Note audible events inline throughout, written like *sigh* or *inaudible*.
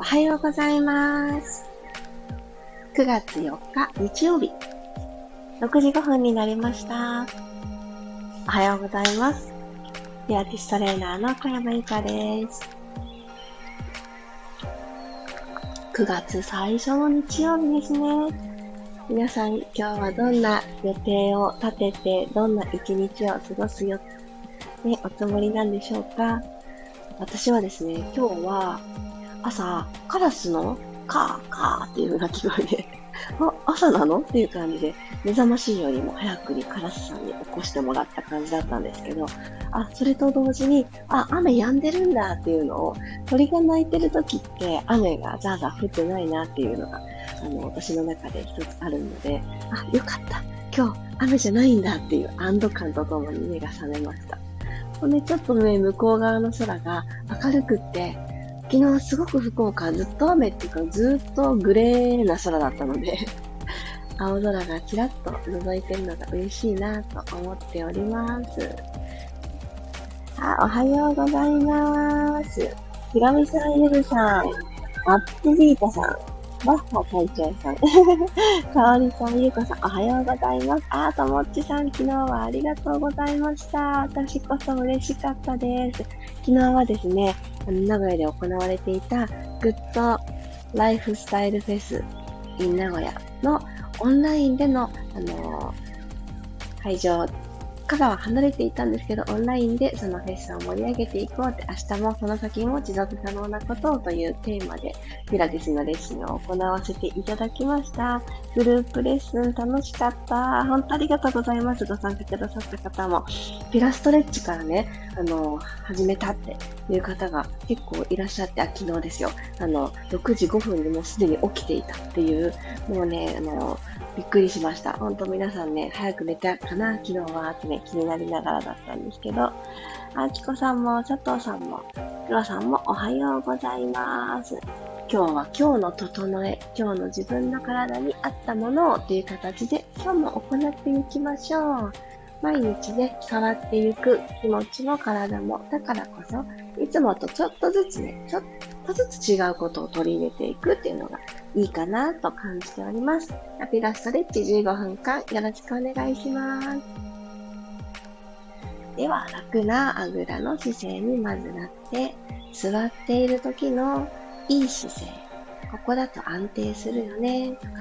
おはようございます。9月4日日曜日、6時5分になりました。おはようございます。ピラティストレーナーの小山由かです。9月最初の日曜日ですね。皆さん今日はどんな予定を立てて、どんな一日を過ごすよ、ね、おつもりなんでしょうか私はですね、今日は朝、カラスのカーカーっていう鳴き声で *laughs* あ、朝なの？っていう感じで、目覚ましいよりも早くにカラスさんに起こしてもらった感じだったんですけど、あ、それと同時に、あ、雨止んでるんだっていうのを、鳥が鳴いてる時って雨がザーザー降ってないなっていうのが、あの、私の中で一つあるので、あ、よかった。今日雨じゃないんだっていう安堵感とともに目が覚めました。これちょっとね、向こう側の空が明るくって、昨日すごく福岡ずっと雨っていうかずっとグレーな空だったので *laughs* 青空がちらっと覗いてるのが嬉しいなと思っております。あ、おはようございます。ひろみさん、ゆるさん、アップビートさん、バッハ会長さん、*laughs* かおりさん、ゆうこさん、おはようございます。あーともっちさん、昨日はありがとうございました。私こそ嬉しかったです。昨日はですね、あの名古屋で行われていたグッドライフスタイルフェス in 名古屋のオンラインでの、あのー、会場からは離れていたんですけど、オンラインでそのフェスを盛り上げていこうって、明日もその先も持続可能なことをというテーマで、ピラティスのレッスンを行わせていただきました。グループレッスン楽しかった。本当ありがとうございます。ご参加くださった方も。ピラストレッチからね、あの、始めたっていう方が結構いらっしゃって、あ、昨日ですよ。あの、6時5分にもうすでに起きていたっていう、もうね、あの、びっくりしました。本当皆さんね、早く寝たかな？昨日はってね、気になりながらだったんですけど、あきこさんも、佐藤さんも、くろさんもおはようございます。今日は今日の整え、今日の自分の体に合ったものをという形で今日も行っていきましょう。毎日ね、変わっていく気持ちも体も、だからこそ、いつもとちょっとずつね、ちょっとずつ違うことを取り入れていくっていうのがいいかなと感じております。ラピラストレッチ15分間よろしくお願いします。では、楽なあぐらの姿勢にまずなって、座っている時のいい姿勢。ここだと安定するよね、とか、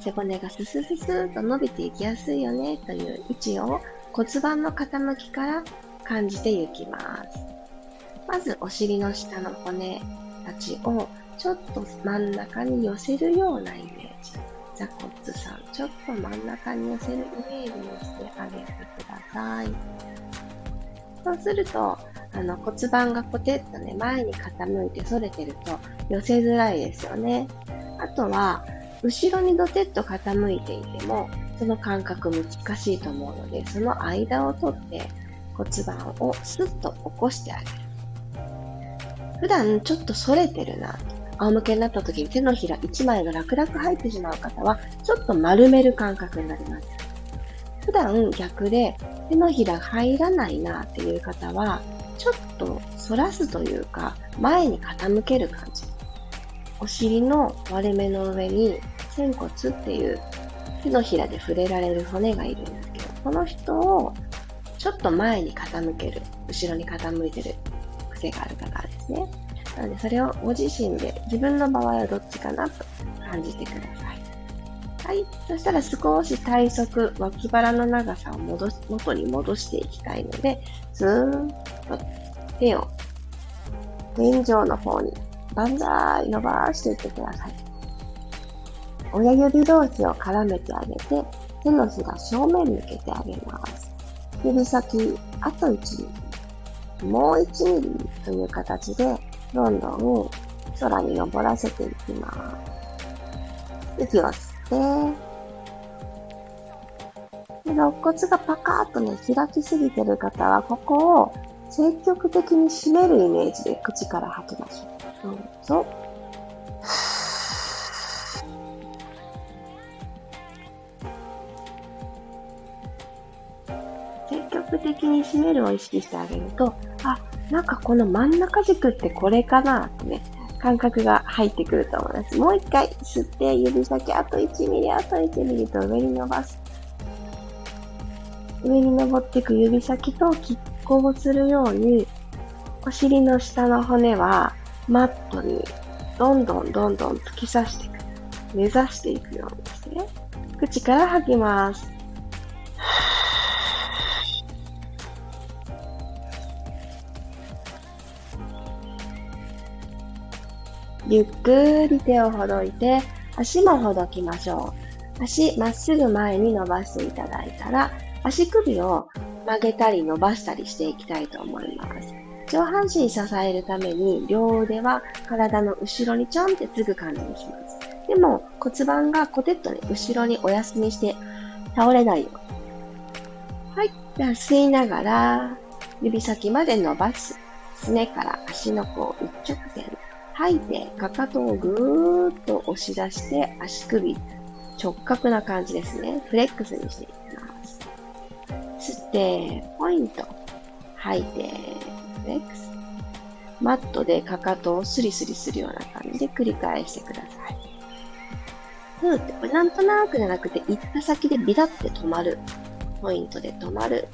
背骨がススススと伸びていきやすいよね、という位置を骨盤の傾きから感じていきます。まずお尻の下の骨たちをちょっと真ん中に寄せるようなイメージ。座骨さん、ちょっと真ん中に寄せるイメージにしてあげてください。そうすると、あの骨盤がポテッとね、前に傾いて反れてると寄せづらいですよね。あとは、後ろにドテッと傾いていても、その感覚難しいと思うので、その間を取って骨盤をスッと起こしてあげる。普段ちょっと反れてるな、仰向けになった時に手のひら1枚が楽々入ってしまう方は、ちょっと丸める感覚になります。普段逆で手のひら入らないなっていう方は、ちょっと反らすというか、前に傾ける感じ。お尻の割れ目の上に仙骨っていう手のひらで触れられる骨がいるんですけど、この人をちょっと前に傾ける、後ろに傾いてる癖がある方ですね。なので、それをご自身で自分の場合はどっちかなと感じてください。はい。そしたら少し体側、脇腹の長さを戻し、元に戻していきたいので、ずーっと手を天井の方に万歳伸ばしていってください。親指同士を絡めてあげて、手のひら正面向けてあげます。指先、あと1ミリ、もう1ミリという形で、どんどん空に登らせていきます。息を吸って、で肋骨がパカーッとね、開きすぎてる方は、ここを積極的に締めるイメージで口から吐きましょう。どうぞ。に締めるを意識してあげると、あ、なんかこの真ん中軸ってこれかなってね、感覚が入ってくると思います。もう一回吸って指先あと1ミリ、あと1ミリと上に伸ばす。上に登っていく指先と拮抗するように、お尻の下の骨はマットにどんどんどんどん突き刺していく。目指していくようにして、口から吐きます。ゆっくり手をほどいて、足もほどきましょう。足まっすぐ前に伸ばしていただいたら、足首を曲げたり伸ばしたりしていきたいと思います。上半身支えるために両腕は体の後ろにちょんってつぐ感じにします。でも骨盤がコテッとね、後ろにお休みして倒れないように。はい。じゃあ吸いながら指先まで伸ばす。すねから足の甲一直線。吐いて、かかとをぐーっと押し出して足首直角な感じですね。フレックスにしていきます。吸って、ポイント。吐いて、フレックス。マットでかかとをスリスリするような感じで繰り返してください。ふーって、これなんとなくじゃなくて、行った先でビタって止まる。ポイントで止まる。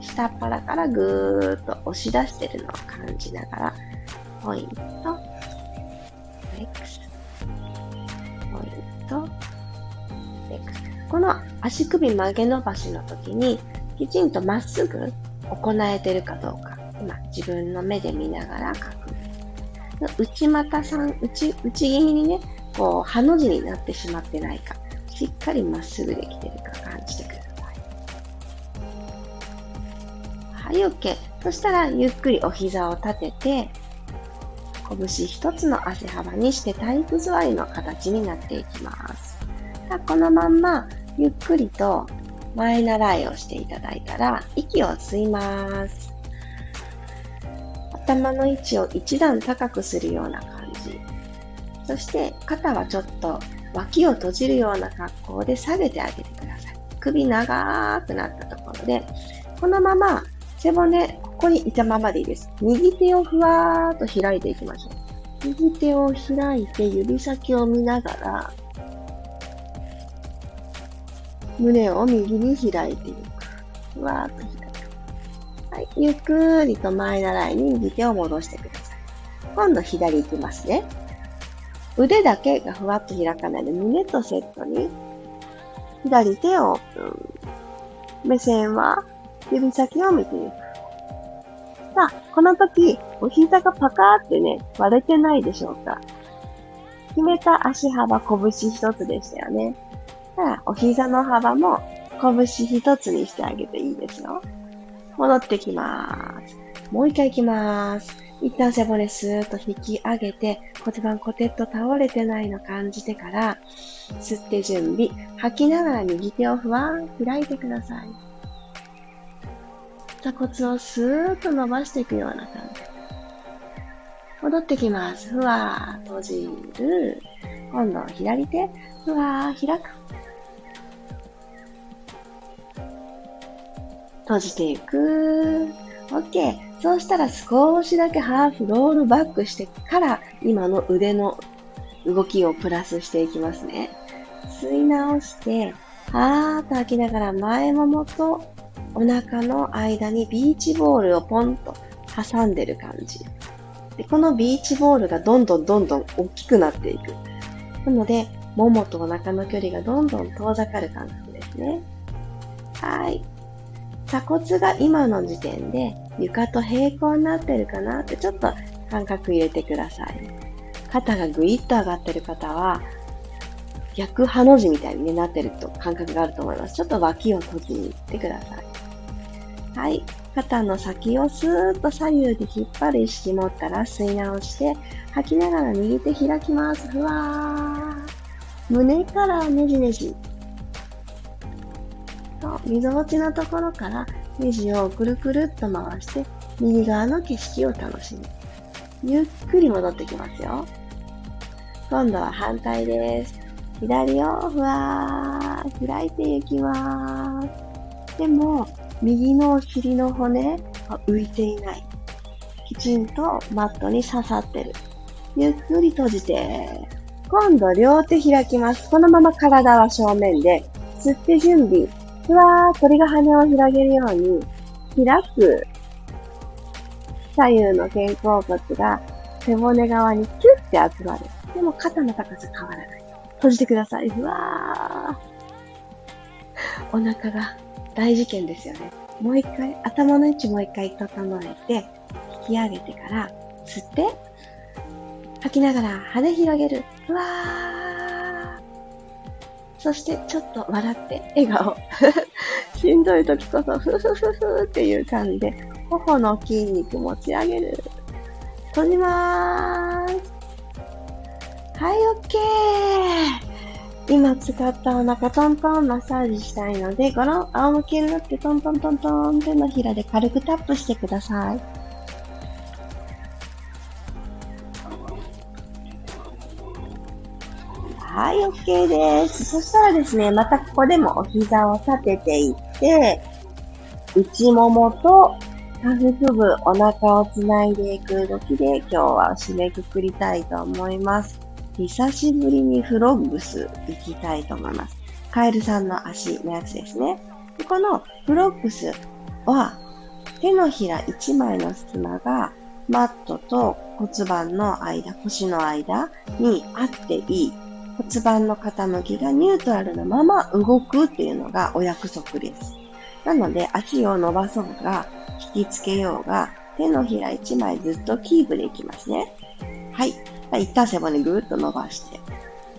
下っ腹からぐーっと押し出してるのを感じながら、ポイント、X、ポイント、X。この足首曲げ伸ばしの時に、きちんとまっすぐ行えてるかどうか、今自分の目で見ながら確認。内股さん、内、内気にね、こう、ハの字になってしまってないか、しっかりまっすぐできてるか感じてください。はい、OK。そしたら、ゆっくりお膝を立てて、拳一つの汗幅にして体育座りの形になっていきます。さあこのまんま、ゆっくりと前習いをしていただいたら、息を吸います。頭の位置を一段高くするような感じ。そして肩はちょっと脇を閉じるような格好で下げてあげてください。首長くなったところで、このまま背骨、ここにいたままでいいです。右手をふわーっと開いていきましょう。右手を開いて指先を見ながら、胸を右に開いていく。ふわーっと開く。はい。ゆっくりと前習いに右手を戻してください。今度左行きますね。腕だけがふわっと開かないで、胸とセットに、左手をオープン。目線は指先を見ていく。さあ、この時、お膝がパカーってね、割れてないでしょうか決めた足幅拳一つでしたよね。さあ、お膝の幅も拳一つにしてあげていいですよ。戻ってきます。もう一回行きます。一旦背骨スーッと引き上げて骨盤コテッと倒れてないの感じてから吸って準備。吐きながら右手をふわーん開いてください。鎖骨をスーッと伸ばしていくような感じ。戻ってきます。ふわー閉じる。今度左手。ふわー開く。閉じていく。OK。そうしたら少しだけハーフロールバックしてから今の腕の動きをプラスしていきますね。吸い直して、はーっと吐きながら前ももとお腹の間にビーチボールをポンと挟んでる感じ。でこのビーチボールがどんどんどんどん大きくなっていく。なので、ももとお腹の距離がどんどん遠ざかる感覚ですね。はい。鎖骨が今の時点で床と平行になってるかなってちょっと感覚入れてください。肩がぐいっと上がってる方は、逆ハの字みたいに、なってると感覚があると思います。ちょっと脇を閉じに行ってください。はい。肩の先をスーッと左右で引っ張る意識持ったら吸い直して、吐きながら右手開きます。ふわー。胸からねじねじ。と、溝落ちのところからネジをくるくるっと回して、右側の景色を楽しむ。ゆっくり戻ってきますよ。今度は反対です。左をふわー開いていきます。でも、右のお尻の骨は浮いていない。きちんとマットに刺さってる。ゆっくり閉じて、今度両手開きます。このまま体は正面で、吸って準備。ふわー、鳥が羽を広げるように、開く。左右の肩甲骨が背骨側にキュッて集まる。でも肩の高さ変わらない。閉じてください。ふわー。お腹が大事件ですよね。もう一回、頭の位置もう一回整えて、引き上げてから、吸って、吐きながら羽広げる。うわー。そしてちょっと笑って、笑顔。*laughs* しんどい時こそ、ふふふふっていう感じで、頬の筋肉持ち上げる。閉じまーす。はい、オッケー。今使ったお腹トントンマッサージしたいので、この仰向けになってトントントントン手のひらで軽くタップしてください。はい、OK です。そしたらですね、またここでもお膝を立てていって、内ももと下腹部、お腹をつないでいく動きで今日は締めくくりたいと思います。久しぶりにフロッグス行きたいと思います。カエルさんの足のやつですね。このフロッグスは手のひら1枚の隙間がマットと骨盤の間、腰の間にあっていい。骨盤の傾きがニュートラルなまま動くっていうのがお約束です。なので足を伸ばそうが、引きつけようが、手のひら1枚ずっとキープできますね。はい。一旦背骨ぐーっと伸ばして、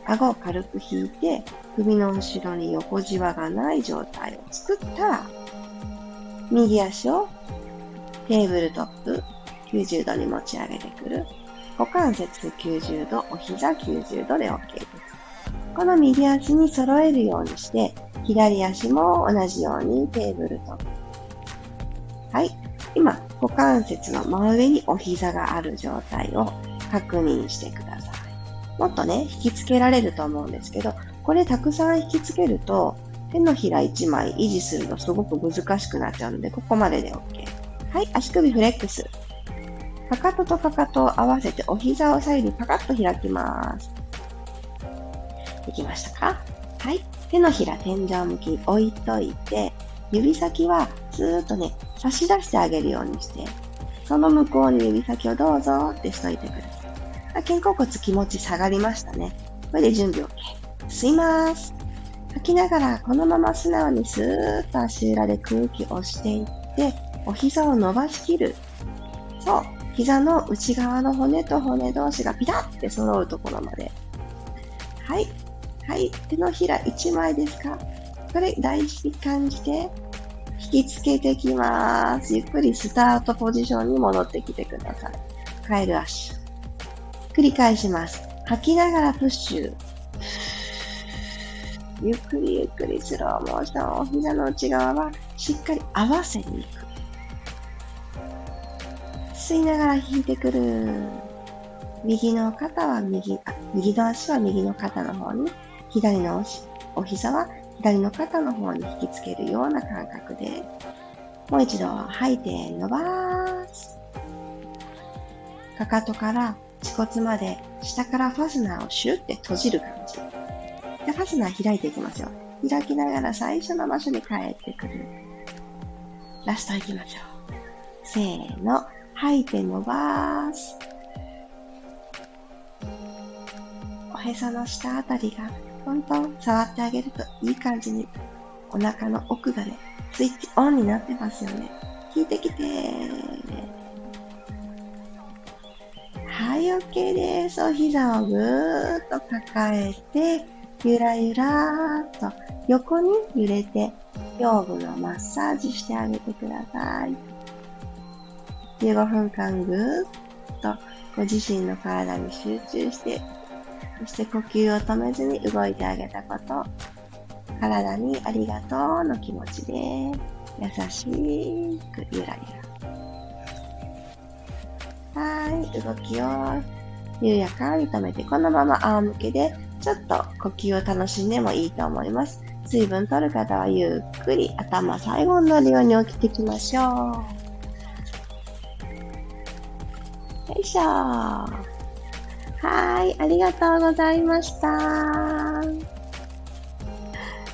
顎を軽く引いて、首の後ろに横じわがない状態を作ったら、右足をテーブルトップ90度に持ち上げてくる。股関節90度、お膝90度で OK です。この右足に揃えるようにして、左足も同じようにテーブルトップ。はい。今、股関節の真上にお膝がある状態を確認してください。もっとね、引きつけられると思うんですけど、これたくさん引きつけると、手のひら1枚維持するのすごく難しくなっちゃうので、ここまでで OK。はい、足首フレックス。かかととかかとを合わせてお膝を左右にパカッと開きます。できましたか？はい。手のひら天井向きに置いといて、指先はずーっとね、差し出してあげるようにして、その向こうに指先をどうぞってしといてください。肩甲骨気持ち下がりましたね。これで準備 OK。吸います。吐きながらこのまま素直にスーッと足裏で空気を押していって、お膝を伸ばしきる。そう。膝の内側の骨と骨同士がピタッて揃うところまで。はい。はい。手のひら1枚ですか？これ大事に感じて、引きつけてきます。ゆっくりスタートポジションに戻ってきてください。カエル足。繰り返します。吐きながらプッシュ。ゆっくりゆっくりスローモーション。膝の内側はしっかり合わせに行く。吸いながら引いてくる。右の肩は右、あ右の足は右の肩の方に、左のお膝は左の肩の方に引きつけるような感覚で、もう一度吐いて伸ばす。かかとから恥骨まで下からファスナーをシュッて閉じる感じ。で、ファスナー開い。てい。きますよ。開きながら最初の場所に帰ってくる。ラスト行きましょう。せーの。吐い。て伸ばす。おへその下あたりがトントン触ってあげるとい。い。感じにお腹の奥がね、スイッチオンになってますよね。聞い。てきてーはい、OK です。お膝をぐーっと抱えて、ゆらゆらーっと横に揺れて、腰部のマッサージしてあげてください。15分間ぐーっとご自身の体に集中して、そして呼吸を止めずに動いてあげたこと、体にありがとうの気持ちで、優しくゆらゆら。はい、動きを緩やかに止めて、このまま仰向けで、ちょっと呼吸を楽しんでもいいと思います。水分取る方はゆっくり頭最後になるように起きていきましょう。よいしょ。はい、ありがとうございました。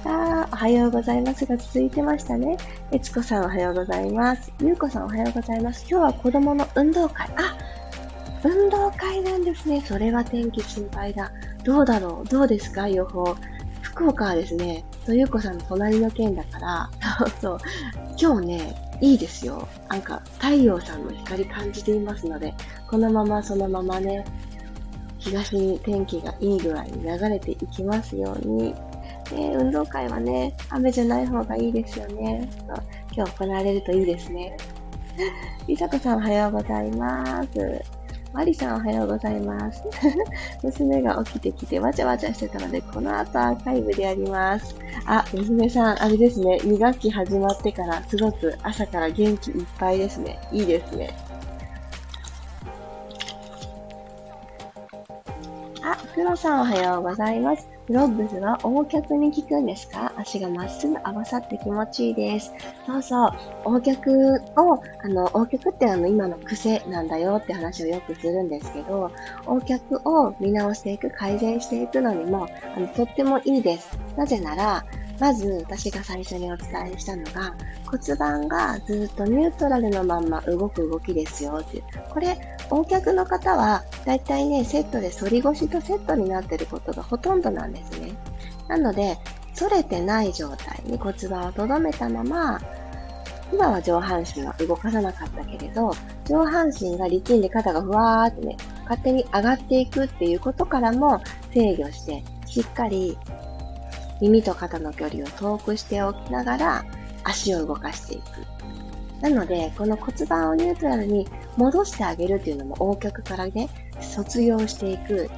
あおはようございますが続いてましたね。えつこさんおはようございます。ゆうこさんおはようございます。今日は子供の運動会。あ、運動会なんですね。それは天気心配だ。どうだろうどうですか？予報。福岡はですね、とゆうこさんの隣の県だから、そ *laughs* うそう、今日ね、いいですよ。なんか、太陽さんの光感じていますので、このままそのままね、東に天気がいい具合に流れていきますように。ね、運動会はね、雨じゃない方がいいですよね。今日行われるといいですね。りさこさんおはようございます。マリさんおはようございます。*laughs* 娘が起きてきてわちゃわちゃしてたので、この後アーカイブでやります。あ、娘さん、あれですね。2学期始まってからすごく朝から元気いっぱいですね。いいですね。あ、黒さんおはようございます。フロッグスは大脚に効くんですか？足がまっすぐ合わさって気持ちいいです。そうそう。大脚を、あの、大脚ってあの、今の癖なんだよって話をよくするんですけど、大脚を見直していく、改善していくのにも、あの、とってもいいです。なぜなら、まず私が最初にお伝えしたのが骨盤がずっとニュートラルのまんま動く動きですよっていう。これ、横脚の方はだいたいね、セットで反り腰とセットになってることがほとんどなんですね。なので、反れてない状態に骨盤を留めたまま、今は上半身は動かさなかったけれど、上半身が力んで肩がふわーってね、勝手に上がっていくっていうことからも制御して、しっかり耳と肩の距離を遠くしておきながら足を動かしていく。なので、この骨盤をニュートラルに戻してあげるっていうのも横脚からね、卒業していく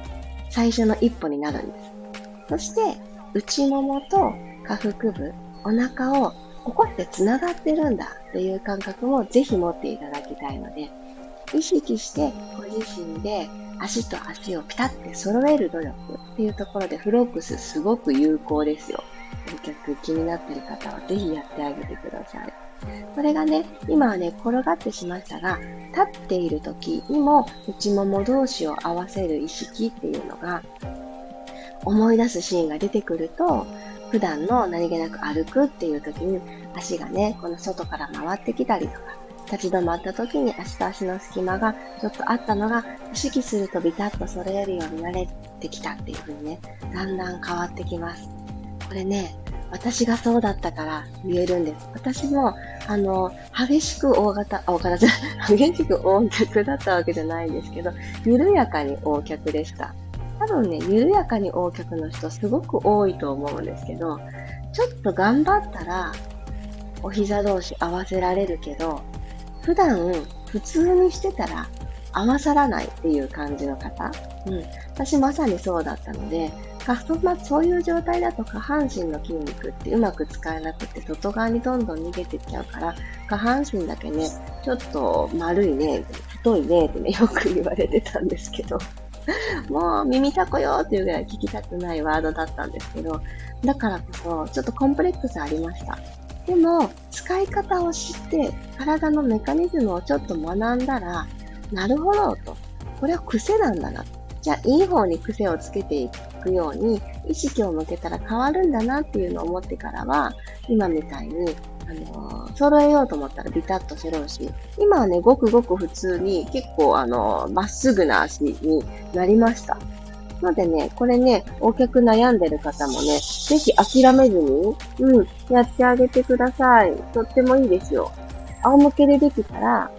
最初の一歩になるんです。そして、内ももと下腹部、お腹をここって繋がってるんだっていう感覚もぜひ持っていただきたいので、意識してご自身で足と足をピタッて揃える努力っていうところでフロックスすごく有効ですよ。お客気になってる方はぜひやってあげてください。これがね、今はね、転がってしましたが、立っている時にも内もも同士を合わせる意識っていうのが思い出すシーンが出てくると、普段の何気なく歩くっていう時に足がね、この外から回ってきたりとか、立ち止まった時に足と足の隙間がちょっとあったのが、意識するとビタッと揃えるようになれてきたっていう風にね、だんだん変わってきます。これね、私がそうだったから言えるんです。私も、あの、激しく大型、大型じゃ激しく大脚だったわけじゃないんですけど、緩やかに大脚でした。多分ね、緩やかに大脚の人すごく多いと思うんですけど、ちょっと頑張ったら、お膝同士合わせられるけど、普段普通にしてたら合わさらないっていう感じの方？うん。私まさにそうだったので、まあ、そういう状態だと下半身の筋肉ってうまく使えなくて外側にどんどん逃げてっちゃうから、下半身だけね、ちょっと丸いね、太いねってね、よく言われてたんですけど、もう耳たこよっていうぐらい聞きたくないワードだったんですけど、だからこそ、ちょっとコンプレックスありました。でも、使い方を知って、体のメカニズムをちょっと学んだら、なるほどと。これは癖なんだな。じゃあ、いい方に癖をつけていくように、意識を向けたら変わるんだなっていうのを思ってからは、今みたいに、あのー、揃えようと思ったらビタッと揃うし、今はね、ごくごく普通に結構あのー、まっすぐな足になりました。のでね、これね、お客悩んでる方もね、ぜひ諦めずに、うん、やってあげてください。とってもいいですよ。仰向けでできたら、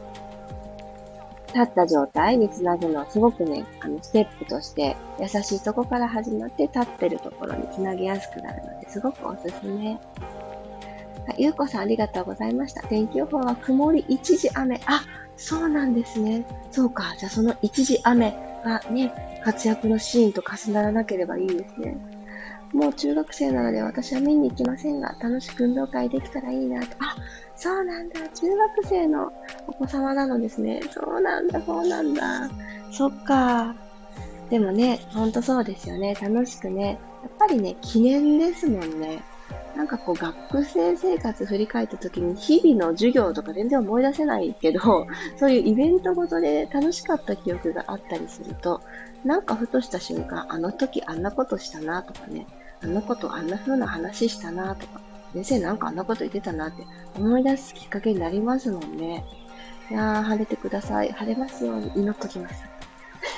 立った状態につなぐのはすごくね、あの、ステップとして優しいとこから始まって立ってるところにつなげやすくなるので、すごくおすすめ。ゆうこさんありがとうございました。天気予報は曇り一時雨。あ、そうなんですね。そうか。じゃあその一時雨がね、活躍のシーンと重ならなければいいですね。もう中学生なので私は見に行きませんが、楽しく運動会できたらいいなと。あ、そうなんだ。中学生のお子様なのですね。そうなんだ、そうなんだ。そっか。でもね、ほんとそうですよね。楽しくね。やっぱりね、記念ですもんね。なんかこう学生生活振り返った時に日々の授業とか全然思い出せないけど、そういうイベントごとで楽しかった記憶があったりすると、なんかふとした瞬間、あの時あんなことしたなとかね、あのことあんな風な話したなとか、先生なんかあんなこと言ってたなって思い出すきっかけになりますもんね。いやー、晴れてください。晴れますように祈っときます。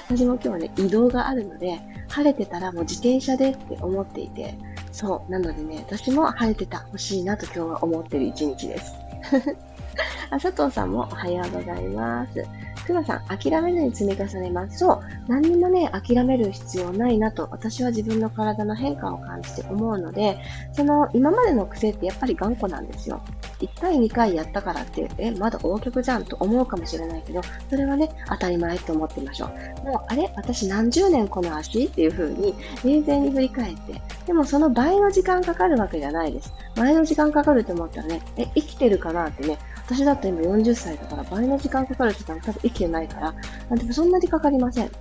私も今日はね、移動があるので、晴れてたらもう自転車でって思っていて、そう。なのでね、私も晴れてた、欲しいなと今日は思ってる一日です。*laughs* あ、佐藤さんもおはようございます。くまさん、諦めずに積み重ねます。そう。何にもね、諦める必要ないなと、私は自分の体の変化を感じて思うので、その、今までの癖ってやっぱり頑固なんですよ。1回2回やったからって、え、まだ大曲じゃんと思うかもしれないけど、それはね、当たり前と思ってみましょう。もう、あれ私何十年この足？っていう風に、冷静に振り返って、でもその倍の時間かかるわけじゃないです。倍の時間かかると思ったらね、え、生きてるかなってね、私だと今40歳だから倍の時間かかる時間多分生きてないから、でもそんなにかかりません。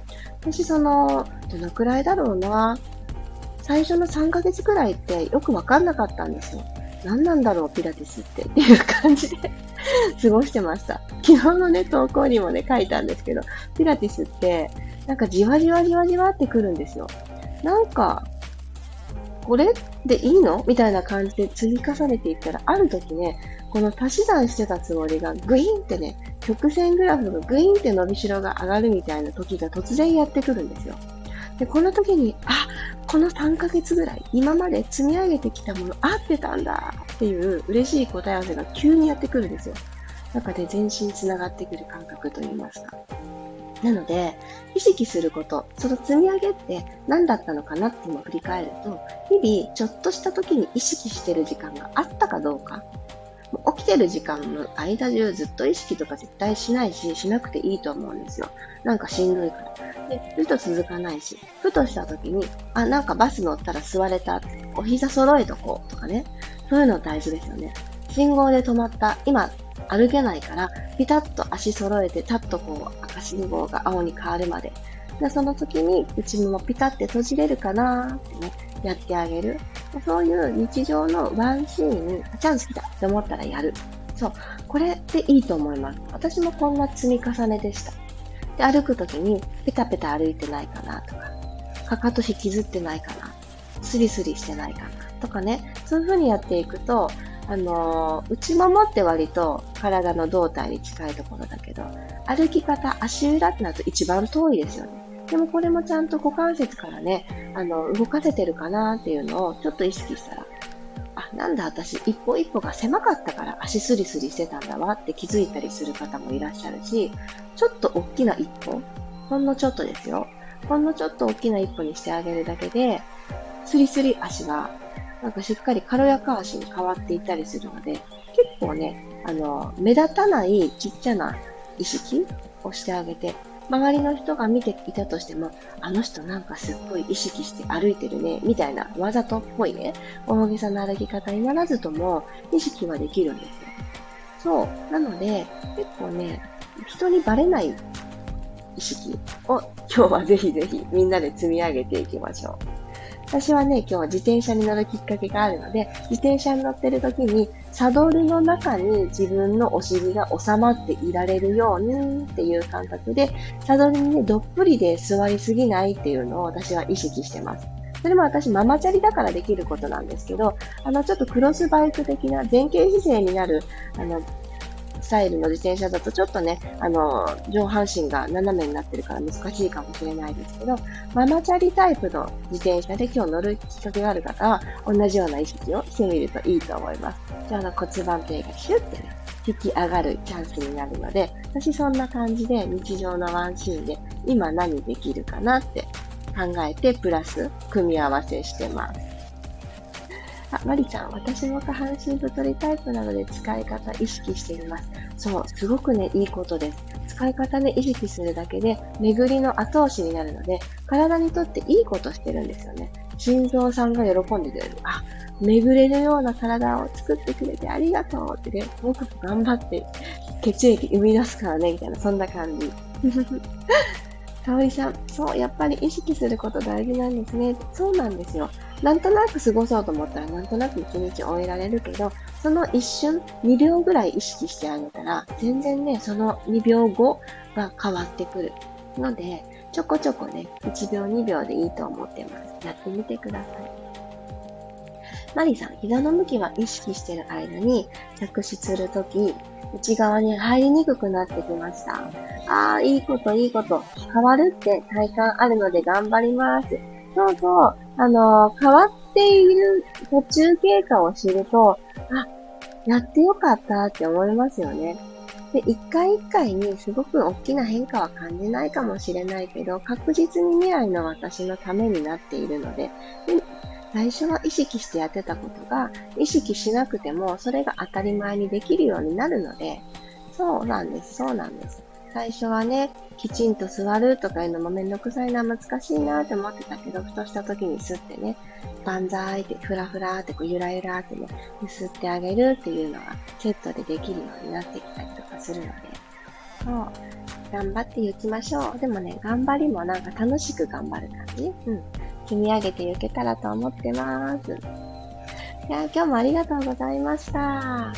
私その、どのくらいだろうな。最初の3ヶ月くらいってよくわかんなかったんですよ。何なんだろう、ピラティスって *laughs* っていう感じで *laughs* 過ごしてました。昨日のね、投稿にもね、書いたんですけど、ピラティスって、なんかじわじわじわじわってくるんですよ。なんか、これでいいの？みたいな感じで積み重ねていったら、ある時ね、この足し算してたつもりがグイーンってね、曲線グラフがグイーンって伸びしろが上がるみたいな時が突然やってくるんですよ。で、この時に、あ、この3ヶ月ぐらい、今まで積み上げてきたもの合ってたんだっていう嬉しい答え合わせが急にやってくるんですよ。中で全身つながってくる感覚といいますか。なので、意識すること、その積み上げって何だったのかなっていうのを振り返ると、日々ちょっとした時に意識してる時間があったかどうか起きてる時間の間中ずっと意識とか絶対しないし、しなくていいと思うんですよ。なんかしんどいから。で、ずっと続かないし、ふとした時に、あ、なんかバス乗ったら座れた、お膝揃えとこうとかね。そういうの大事ですよね。信号で止まった、今歩けないから、ピタッと足揃えて、タッとこう赤信号が青に変わるまで。で、その時に内もピタって閉じれるかなーってね、やってあげる。そういう日常のワンシーン、チャンス来たって思ったらやる。そう。これっていいと思います。私もこんな積み重ねでした。で、歩くときにペタペタ歩いてないかなとか、かかと引きずってないかな、スリスリしてないかなとかね、そういう風にやっていくと、あのー、内ももって割と体の胴体に近いところだけど、歩き方、足裏ってなると一番遠いですよね。でもこれもちゃんと股関節からね、あの、動かせてるかなっていうのをちょっと意識したら、あ、なんだ私一歩一歩が狭かったから足スリスリしてたんだわって気づいたりする方もいらっしゃるし、ちょっと大きな一歩、ほんのちょっとですよ。ほんのちょっと大きな一歩にしてあげるだけで、スリスリ足が、なんかしっかり軽やか足に変わっていったりするので、結構ね、あの、目立たないちっちゃな意識をしてあげて、周りの人が見ていたとしても、あの人なんかすっごい意識して歩いてるね、みたいなわざとっぽいね、大げさな歩き方にならずとも意識はできるんですよ。そう。なので、結構ね、人にバレない意識を今日はぜひぜひみんなで積み上げていきましょう。私はね、今日は自転車に乗るきっかけがあるので、自転車に乗ってる時に、サドルの中に自分のお尻が収まっていられるようにっていう感覚で、サドルにね、どっぷりで座りすぎないっていうのを私は意識してます。それも私、ママチャリだからできることなんですけど、あの、ちょっとクロスバイク的な前傾姿勢になる、あの、スタイルの自転車だとちょっとね、あの、上半身が斜めになってるから難しいかもしれないですけど、ママチャリタイプの自転車で今日乗るきっかけがある方は、同じような意識をしてみるといいと思います。じゃあ、の骨盤底がシュッてね、引き上がるチャンスになるので、私そんな感じで日常のワンシーンで今何できるかなって考えて、プラス組み合わせしてます。あ、マリちゃん、私も下半身太りタイプなので使い方意識しています。そう、すごくね、いいことです。使い方で意識するだけで、巡りの後押しになるので、体にとっていいことしてるんですよね。心臓さんが喜んでくれる。あ、巡れるような体を作ってくれてありがとうってね、僕も頑張って血液生み出すからね、みたいな、そんな感じ。*laughs* かおりさん、そう、やっぱり意識すること大事なんですね。そうなんですよ。なんとなく過ごそうと思ったらなんとなく一日終えられるけど、その一瞬、2秒ぐらい意識してあげたら、全然ね、その2秒後が変わってくる。ので、ちょこちょこね、1秒2秒でいいと思ってます。やってみてください。マリさん、膝の向きは意識してる間に着手するとき、内側に入りにくくなってきました。ああ、いいこと、いいこと。変わるって体感あるので頑張ります。そうそう。あの、変わっている途中経過を知ると、あ、やってよかったって思いますよね。で、一回一回にすごく大きな変化は感じないかもしれないけど、確実に未来の私のためになっているので、で最初は意識してやってたことが、意識しなくても、それが当たり前にできるようになるので、そうなんです、そうなんです。最初はね、きちんと座るとかいうのもめんどくさいな、難しいなって思ってたけど、ふとした時に吸ってね、万歳って、ふらふらってこうゆらゆらってね、吸ってあげるっていうのがセットでできるようになってきたりとかするので、そう、頑張っていきましょう。でもね、頑張りもなんか楽しく頑張る感じうん。積み上げていけたらと思ってます。いや、今日もありがとうございました。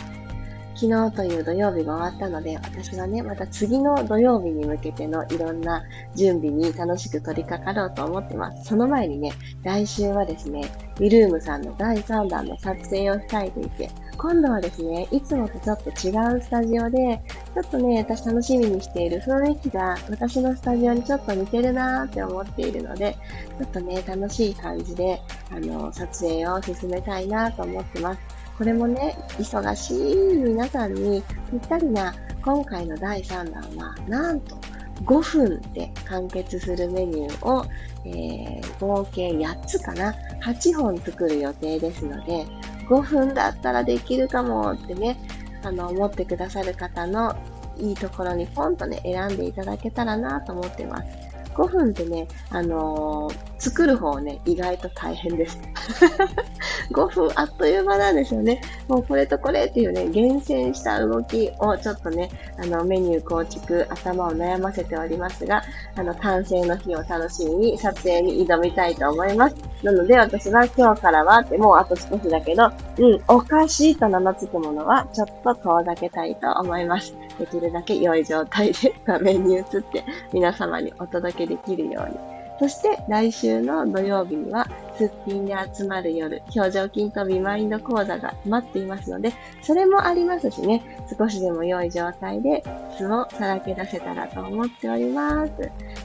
昨日という土曜日が終わったので、私はね、また次の土曜日に向けてのいろんな準備に楽しく取り掛かろうと思ってます。その前にね、来週はですね、ウィルームさんの第3弾の撮影をしたいて、今度はですね、いつもとちょっと違うスタジオで、ちょっとね、私楽しみにしている雰囲気が私のスタジオにちょっと似てるなーって思っているので、ちょっとね、楽しい感じで、あの、撮影を進めたいなと思ってます。これもね、忙しい皆さんにぴったりな今回の第3弾は、なんと5分で完結するメニューを、えー、合計8つかな、8本作る予定ですので、5分だったらできるかもってね、あの、思ってくださる方のいいところにポンとね、選んでいただけたらなと思ってます。5分ってね、あのー、作る方ね、意外と大変です。*laughs* 5分あっという間なんですよね。もうこれとこれっていうね、厳選した動きをちょっとね、あの、メニュー構築、頭を悩ませておりますが、あの、完成の日を楽しみに撮影に挑みたいと思います。なので私は今日からはってもうあと少しだけど、うん、おかしいと名の付くものはちょっと遠ざけたいと思います。できるだけ良い状態で画面に映って皆様にお届けできるようにそして来週の土曜日には、すっぴんで集まる夜、表情筋とビマインド講座が待っていますので、それもありますしね、少しでも良い状態で素をさらけ出せたらと思っております。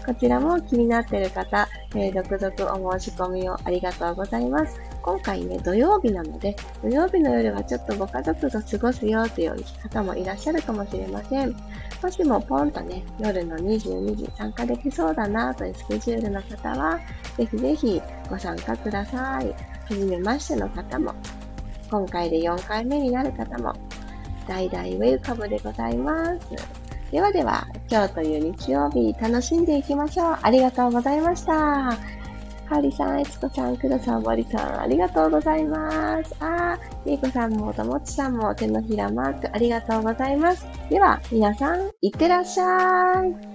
こちらも気になっている方、えー、続々お申し込みをありがとうございます。今回ね、土曜日なので、土曜日の夜はちょっとご家族と過ごすよという方もいらっしゃるかもしれません。もしもポンとね、夜の22時参加できそうだなというスケジュールの方は、ぜひぜひご参加ください。はじめましての方も、今回で4回目になる方も、大々ウェルカムでございます。ではでは、今日という日曜日楽しんでいきましょう。ありがとうございました。はりさん、えつこさん、くどさん、まりさん、ありがとうございます。あー、りいこさんも、ともちさんも、手のひらマーク、ありがとうございます。では、皆さん、いってらっしゃい。